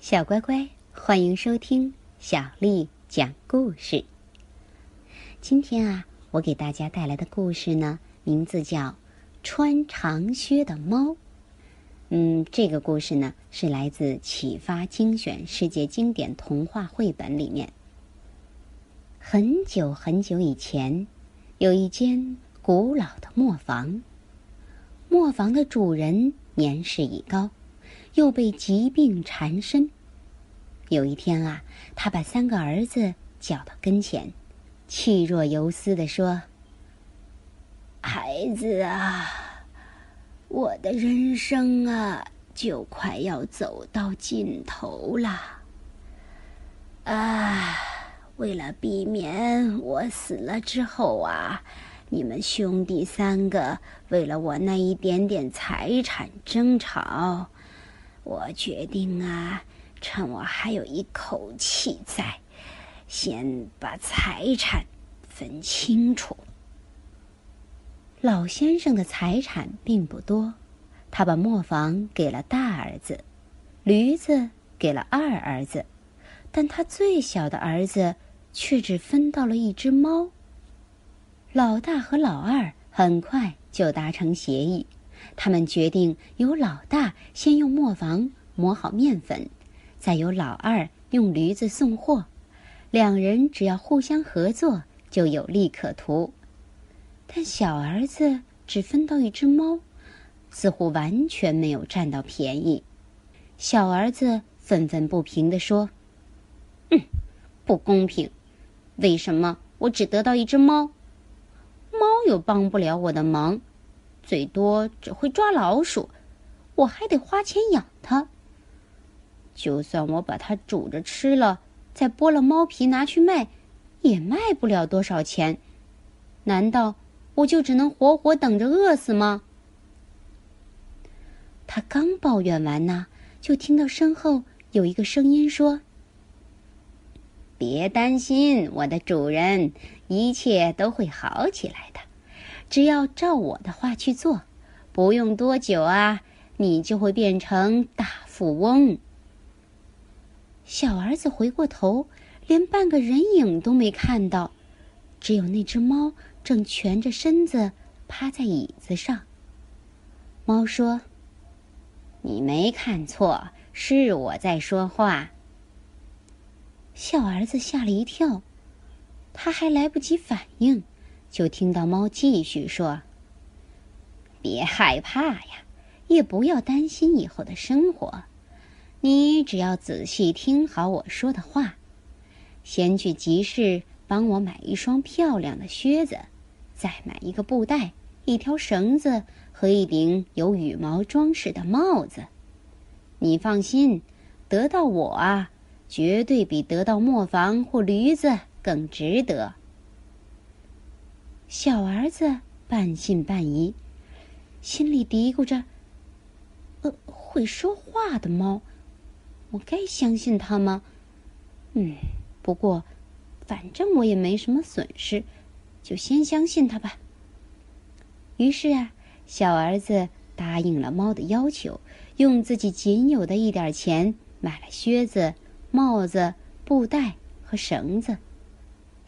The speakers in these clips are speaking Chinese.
小乖乖，欢迎收听小丽讲故事。今天啊，我给大家带来的故事呢，名字叫《穿长靴的猫》。嗯，这个故事呢，是来自《启发精选世界经典童话绘本》里面。很久很久以前，有一间古老的磨坊。磨坊的主人年事已高。又被疾病缠身。有一天啊，他把三个儿子叫到跟前，气若游丝的说：“孩子啊，我的人生啊，就快要走到尽头了。啊，为了避免我死了之后啊，你们兄弟三个为了我那一点点财产争吵。”我决定啊，趁我还有一口气在，先把财产分清楚。老先生的财产并不多，他把磨坊给了大儿子，驴子给了二儿子，但他最小的儿子却只分到了一只猫。老大和老二很快就达成协议。他们决定由老大先用磨坊磨好面粉，再由老二用驴子送货。两人只要互相合作，就有利可图。但小儿子只分到一只猫，似乎完全没有占到便宜。小儿子愤愤不平地说：“嗯，不公平！为什么我只得到一只猫？猫又帮不了我的忙。”最多只会抓老鼠，我还得花钱养它。就算我把它煮着吃了，再剥了猫皮拿去卖，也卖不了多少钱。难道我就只能活活等着饿死吗？他刚抱怨完呢，就听到身后有一个声音说：“别担心，我的主人，一切都会好起来的。”只要照我的话去做，不用多久啊，你就会变成大富翁。小儿子回过头，连半个人影都没看到，只有那只猫正蜷着身子趴在椅子上。猫说：“你没看错，是我在说话。”小儿子吓了一跳，他还来不及反应。就听到猫继续说：“别害怕呀，也不要担心以后的生活。你只要仔细听好我说的话，先去集市帮我买一双漂亮的靴子，再买一个布袋、一条绳子和一顶有羽毛装饰的帽子。你放心，得到我啊，绝对比得到磨坊或驴子更值得。”小儿子半信半疑，心里嘀咕着：“呃，会说话的猫，我该相信它吗？嗯，不过，反正我也没什么损失，就先相信它吧。”于是啊，小儿子答应了猫的要求，用自己仅有的一点钱买了靴子、帽子、布袋和绳子。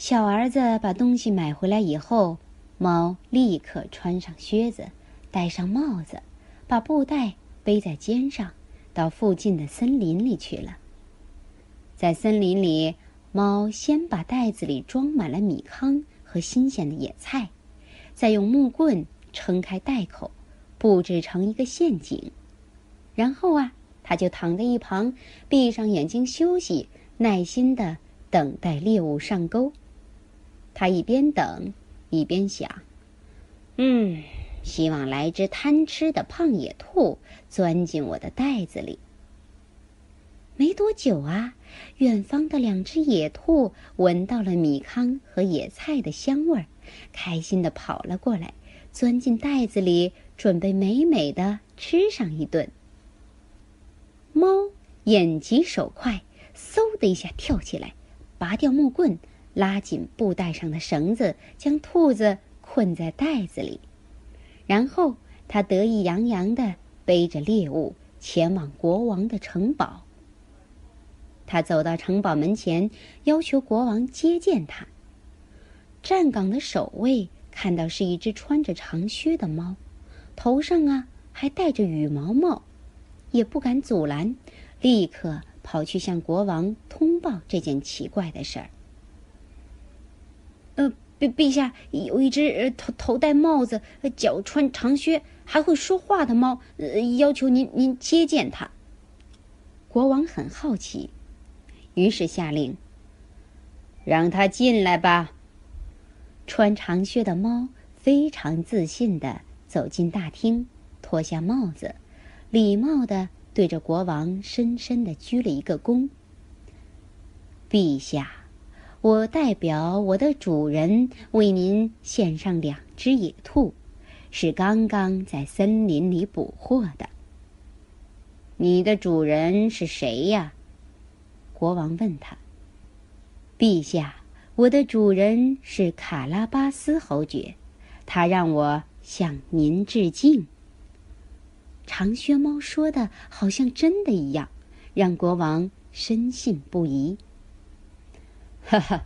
小儿子把东西买回来以后，猫立刻穿上靴子，戴上帽子，把布袋背在肩上，到附近的森林里去了。在森林里，猫先把袋子里装满了米糠和新鲜的野菜，再用木棍撑开袋口，布置成一个陷阱。然后啊，它就躺在一旁，闭上眼睛休息，耐心的等待猎物上钩。他一边等，一边想：“嗯，希望来只贪吃的胖野兔钻进我的袋子里。”没多久啊，远方的两只野兔闻到了米糠和野菜的香味儿，开心的跑了过来，钻进袋子里，准备美美的吃上一顿。猫眼疾手快，嗖的一下跳起来，拔掉木棍。拉紧布袋上的绳子，将兔子困在袋子里，然后他得意洋洋地背着猎物前往国王的城堡。他走到城堡门前，要求国王接见他。站岗的守卫看到是一只穿着长靴的猫，头上啊还戴着羽毛帽，也不敢阻拦，立刻跑去向国王通报这件奇怪的事儿。陛陛下，有一只头头戴帽子、脚穿长靴、还会说话的猫，呃，要求您您接见它。国王很好奇，于是下令：“让他进来吧。”穿长靴的猫非常自信的走进大厅，脱下帽子，礼貌的对着国王深深的鞠了一个躬。陛下，我代表我的主人为您献上两只野兔，是刚刚在森林里捕获的。你的主人是谁呀？国王问他。陛下，我的主人是卡拉巴斯侯爵，他让我向您致敬。长靴猫说的好像真的一样，让国王深信不疑。哈哈，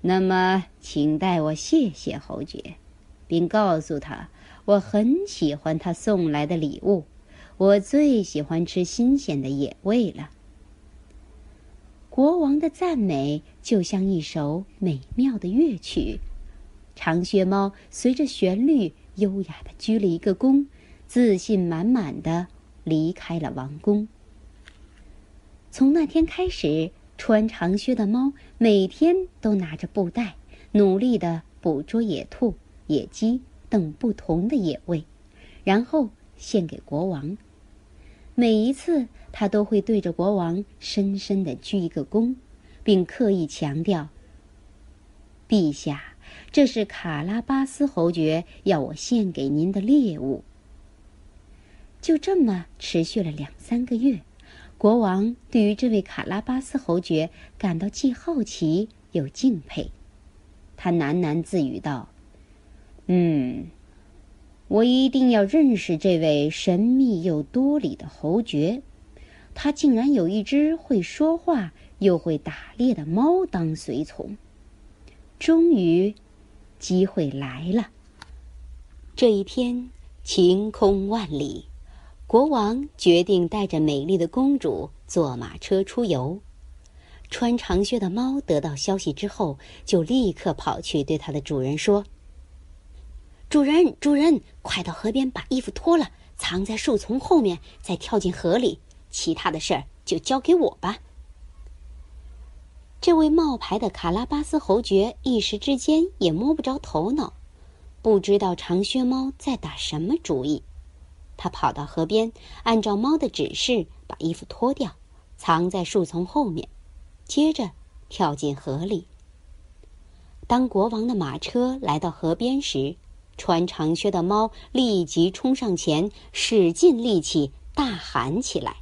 那么请代我谢谢侯爵，并告诉他我很喜欢他送来的礼物。我最喜欢吃新鲜的野味了。国王的赞美就像一首美妙的乐曲，长靴猫随着旋律优雅的鞠了一个躬，自信满满的离开了王宫。从那天开始，穿长靴的猫每天都拿着布袋，努力的捕捉野兔、野鸡等不同的野味，然后献给国王。每一次，他都会对着国王深深的鞠一个躬，并刻意强调：“陛下，这是卡拉巴斯侯爵要我献给您的猎物。”就这么持续了两三个月，国王对于这位卡拉巴斯侯爵感到既好奇又敬佩。他喃喃自语道：“嗯。”我一定要认识这位神秘又多礼的侯爵，他竟然有一只会说话又会打猎的猫当随从。终于，机会来了。这一天，晴空万里，国王决定带着美丽的公主坐马车出游。穿长靴的猫得到消息之后，就立刻跑去对它的主人说。主人，主人，快到河边把衣服脱了，藏在树丛后面，再跳进河里。其他的事儿就交给我吧。这位冒牌的卡拉巴斯侯爵一时之间也摸不着头脑，不知道长靴猫在打什么主意。他跑到河边，按照猫的指示把衣服脱掉，藏在树丛后面，接着跳进河里。当国王的马车来到河边时，穿长靴的猫立即冲上前，使尽力气大喊起来：“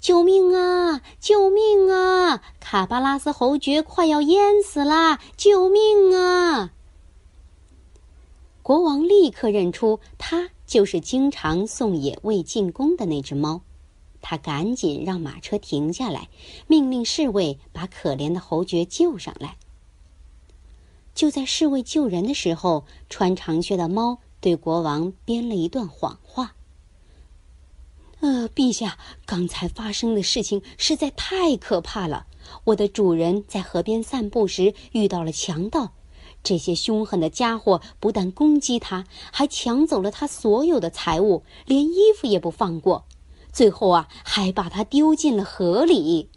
救命啊！救命啊！卡巴拉斯侯爵快要淹死了！救命啊！”国王立刻认出，他就是经常送野味进宫的那只猫。他赶紧让马车停下来，命令侍卫把可怜的侯爵救上来。就在侍卫救人的时候，穿长靴的猫对国王编了一段谎话。呃，陛下，刚才发生的事情实在太可怕了。我的主人在河边散步时遇到了强盗，这些凶狠的家伙不但攻击他，还抢走了他所有的财物，连衣服也不放过，最后啊，还把他丢进了河里。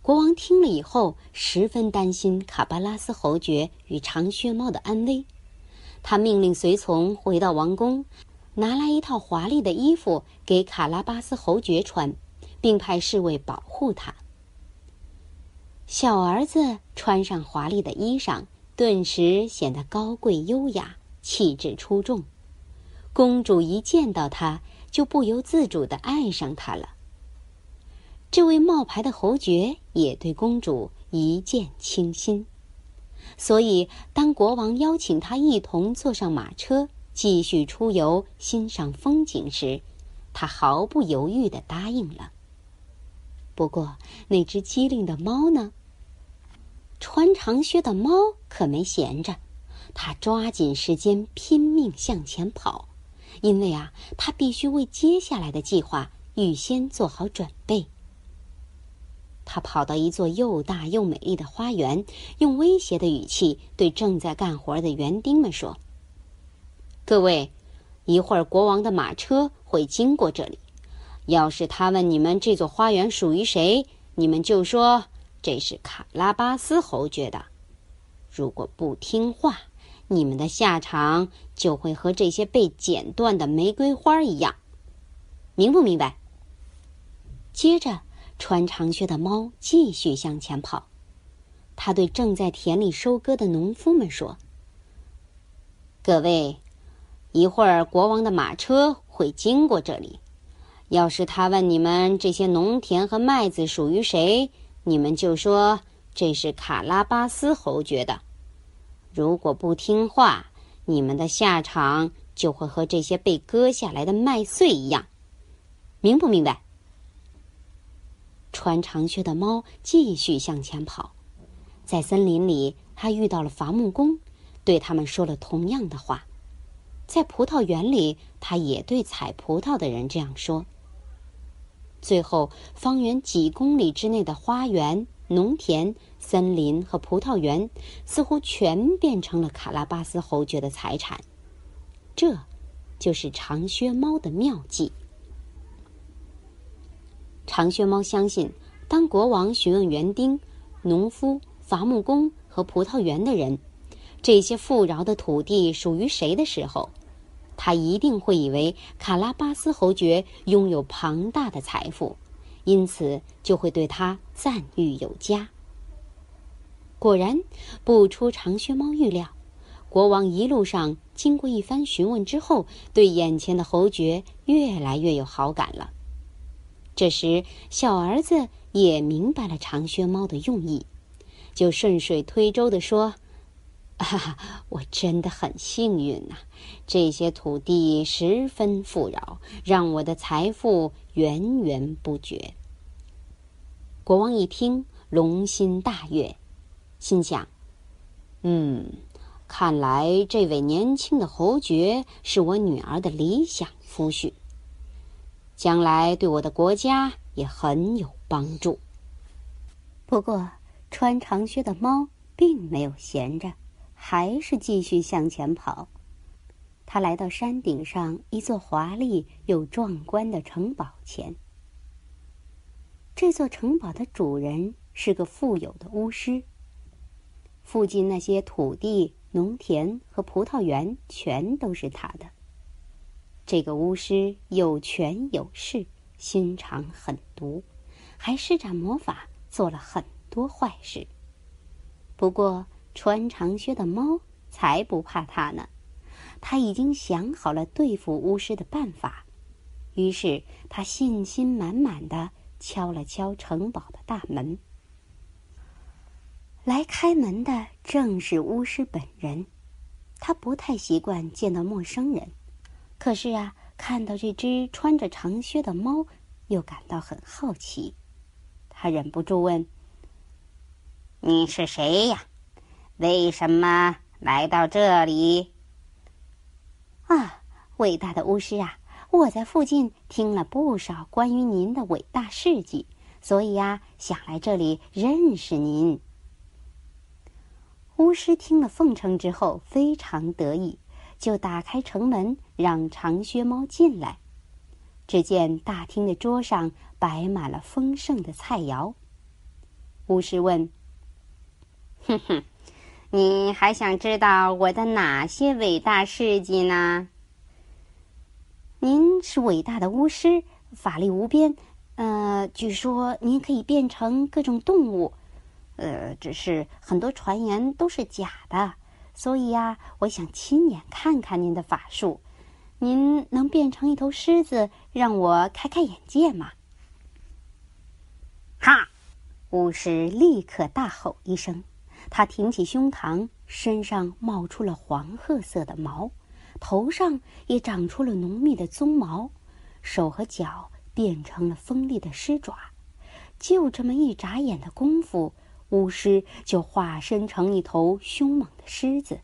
国王听了以后，十分担心卡巴拉斯侯爵与长靴猫的安危。他命令随从回到王宫，拿来一套华丽的衣服给卡拉巴斯侯爵穿，并派侍卫保护他。小儿子穿上华丽的衣裳，顿时显得高贵优雅，气质出众。公主一见到他，就不由自主的爱上他了。这位冒牌的侯爵也对公主一见倾心，所以当国王邀请他一同坐上马车继续出游欣赏风景时，他毫不犹豫的答应了。不过那只机灵的猫呢？穿长靴的猫可没闲着，它抓紧时间拼命向前跑，因为啊，它必须为接下来的计划预先做好准备。他跑到一座又大又美丽的花园，用威胁的语气对正在干活的园丁们说：“各位，一会儿国王的马车会经过这里。要是他问你们这座花园属于谁，你们就说这是卡拉巴斯侯爵的。如果不听话，你们的下场就会和这些被剪断的玫瑰花一样。明不明白？”接着。穿长靴的猫继续向前跑，他对正在田里收割的农夫们说：“各位，一会儿国王的马车会经过这里。要是他问你们这些农田和麦子属于谁，你们就说这是卡拉巴斯侯爵的。如果不听话，你们的下场就会和这些被割下来的麦穗一样。明不明白？”穿长靴的猫继续向前跑，在森林里，他遇到了伐木工，对他们说了同样的话。在葡萄园里，他也对采葡萄的人这样说。最后，方圆几公里之内的花园、农田、森林和葡萄园，似乎全变成了卡拉巴斯侯爵的财产。这，就是长靴猫的妙计。长靴猫相信，当国王询问园丁、农夫、伐木工和葡萄园的人，这些富饶的土地属于谁的时候，他一定会以为卡拉巴斯侯爵拥有庞大的财富，因此就会对他赞誉有加。果然，不出长靴猫预料，国王一路上经过一番询问之后，对眼前的侯爵越来越有好感了。这时，小儿子也明白了长靴猫的用意，就顺水推舟地说：“哈哈，我真的很幸运呐，这些土地十分富饶，让我的财富源源不绝。”国王一听，龙心大悦，心想：“嗯，看来这位年轻的侯爵是我女儿的理想夫婿。”将来对我的国家也很有帮助。不过，穿长靴的猫并没有闲着，还是继续向前跑。他来到山顶上一座华丽又壮观的城堡前。这座城堡的主人是个富有的巫师。附近那些土地、农田和葡萄园全都是他的。这个巫师有权有势，心肠狠毒，还施展魔法，做了很多坏事。不过，穿长靴的猫才不怕他呢，他已经想好了对付巫师的办法。于是，他信心满满的敲了敲城堡的大门。来开门的正是巫师本人，他不太习惯见到陌生人。可是啊，看到这只穿着长靴的猫，又感到很好奇。他忍不住问：“你是谁呀？为什么来到这里？”啊，伟大的巫师啊！我在附近听了不少关于您的伟大事迹，所以呀，想来这里认识您。巫师听了奉承之后，非常得意。就打开城门，让长靴猫进来。只见大厅的桌上摆满了丰盛的菜肴。巫师问：“哼哼，你还想知道我的哪些伟大事迹呢？”您是伟大的巫师，法力无边。呃，据说您可以变成各种动物。呃，只是很多传言都是假的。所以呀，我想亲眼看看您的法术。您能变成一头狮子，让我开开眼界吗？哈！巫师立刻大吼一声，他挺起胸膛，身上冒出了黄褐色的毛，头上也长出了浓密的鬃毛，手和脚变成了锋利的狮爪，就这么一眨眼的功夫，巫师就化身成一头凶猛的狮子。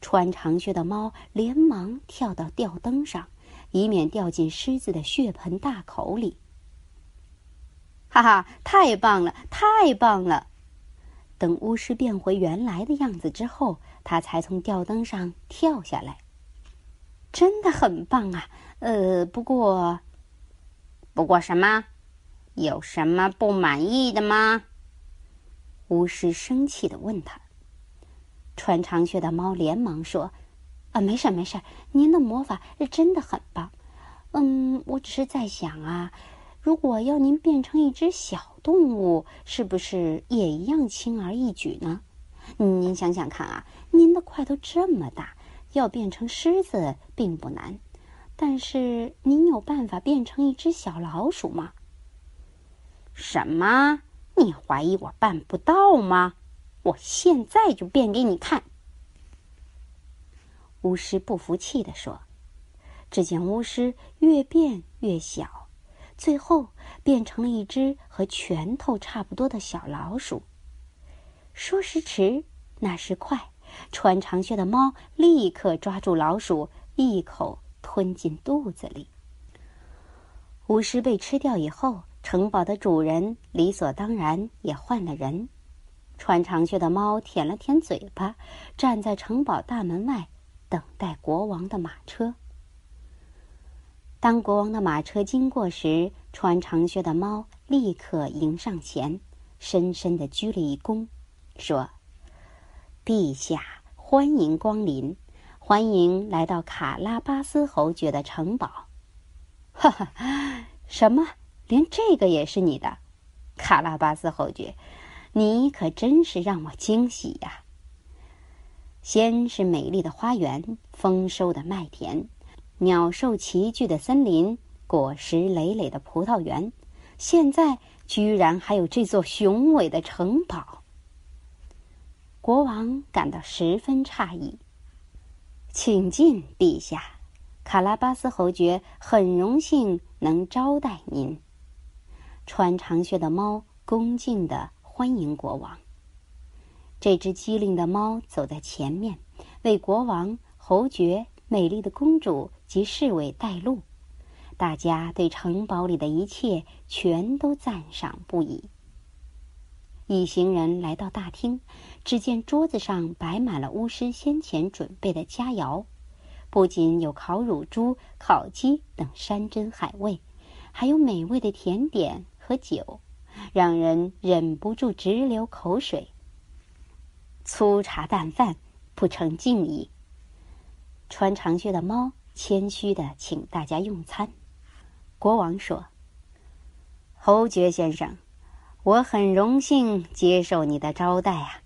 穿长靴的猫连忙跳到吊灯上，以免掉进狮子的血盆大口里。哈哈，太棒了，太棒了！等巫师变回原来的样子之后，他才从吊灯上跳下来。真的很棒啊！呃，不过，不过什么？有什么不满意的吗？巫师生气的问他。穿长靴的猫连忙说：“啊，没事没事，您的魔法是真的很棒。嗯，我只是在想啊，如果要您变成一只小动物，是不是也一样轻而易举呢？您想想看啊，您的块头这么大，要变成狮子并不难。但是您有办法变成一只小老鼠吗？什么？你怀疑我办不到吗？”我现在就变给你看。”巫师不服气地说。只见巫师越变越小，最后变成了一只和拳头差不多的小老鼠。说时迟，那时快，穿长靴的猫立刻抓住老鼠，一口吞进肚子里。巫师被吃掉以后，城堡的主人理所当然也换了人。穿长靴的猫舔了舔嘴巴，站在城堡大门外，等待国王的马车。当国王的马车经过时，穿长靴的猫立刻迎上前，深深的鞠了一躬，说：“陛下，欢迎光临，欢迎来到卡拉巴斯侯爵的城堡。”哈哈，什么？连这个也是你的，卡拉巴斯侯爵？你可真是让我惊喜呀！先是美丽的花园，丰收的麦田，鸟兽齐聚的森林，果实累累的葡萄园，现在居然还有这座雄伟的城堡。国王感到十分诧异。请进，陛下，卡拉巴斯侯爵很荣幸能招待您。穿长靴的猫恭敬的。欢迎国王。这只机灵的猫走在前面，为国王、侯爵、美丽的公主及侍卫带路。大家对城堡里的一切全都赞赏不已。一行人来到大厅，只见桌子上摆满了巫师先前准备的佳肴，不仅有烤乳猪、烤鸡等山珍海味，还有美味的甜点和酒。让人忍不住直流口水。粗茶淡饭不成敬意。穿长靴的猫谦虚的请大家用餐。国王说：“侯爵先生，我很荣幸接受你的招待啊！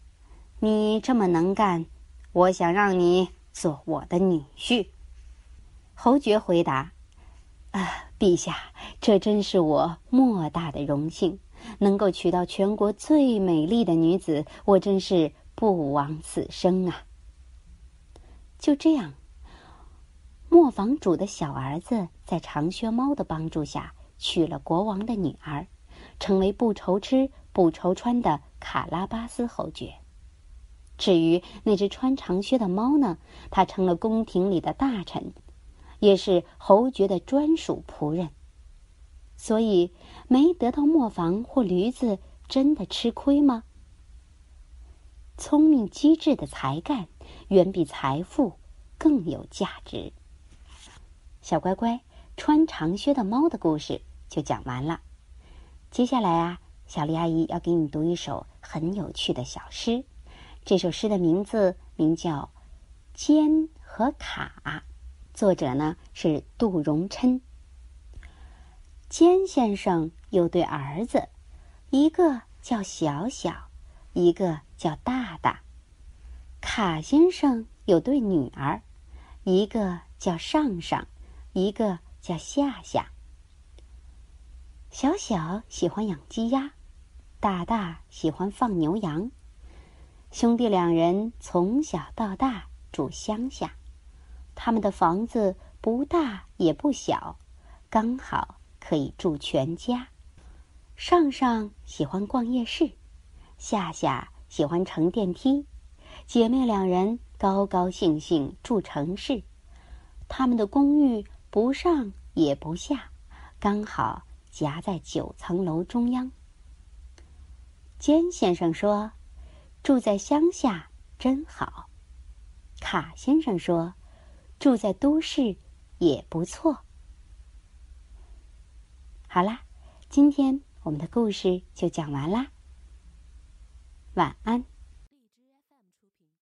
你这么能干，我想让你做我的女婿。”侯爵回答：“啊，陛下，这真是我莫大的荣幸。”能够娶到全国最美丽的女子，我真是不枉此生啊！就这样，磨坊主的小儿子在长靴猫的帮助下娶了国王的女儿，成为不愁吃不愁穿的卡拉巴斯侯爵。至于那只穿长靴的猫呢，它成了宫廷里的大臣，也是侯爵的专属仆人。所以，没得到磨坊或驴子，真的吃亏吗？聪明机智的才干，远比财富更有价值。小乖乖，穿长靴的猫的故事就讲完了。接下来啊，小丽阿姨要给你读一首很有趣的小诗。这首诗的名字名叫《尖和卡》，作者呢是杜荣琛。尖先生有对儿子，一个叫小小，一个叫大大。卡先生有对女儿，一个叫上上，一个叫夏夏。小小喜欢养鸡鸭，大大喜欢放牛羊。兄弟两人从小到大住乡下，他们的房子不大也不小，刚好。可以住全家。上上喜欢逛夜市，夏夏喜欢乘电梯，姐妹两人高高兴兴住城市。他们的公寓不上也不下，刚好夹在九层楼中央。尖先生说：“住在乡下真好。”卡先生说：“住在都市也不错。”好啦，今天我们的故事就讲完啦。晚安。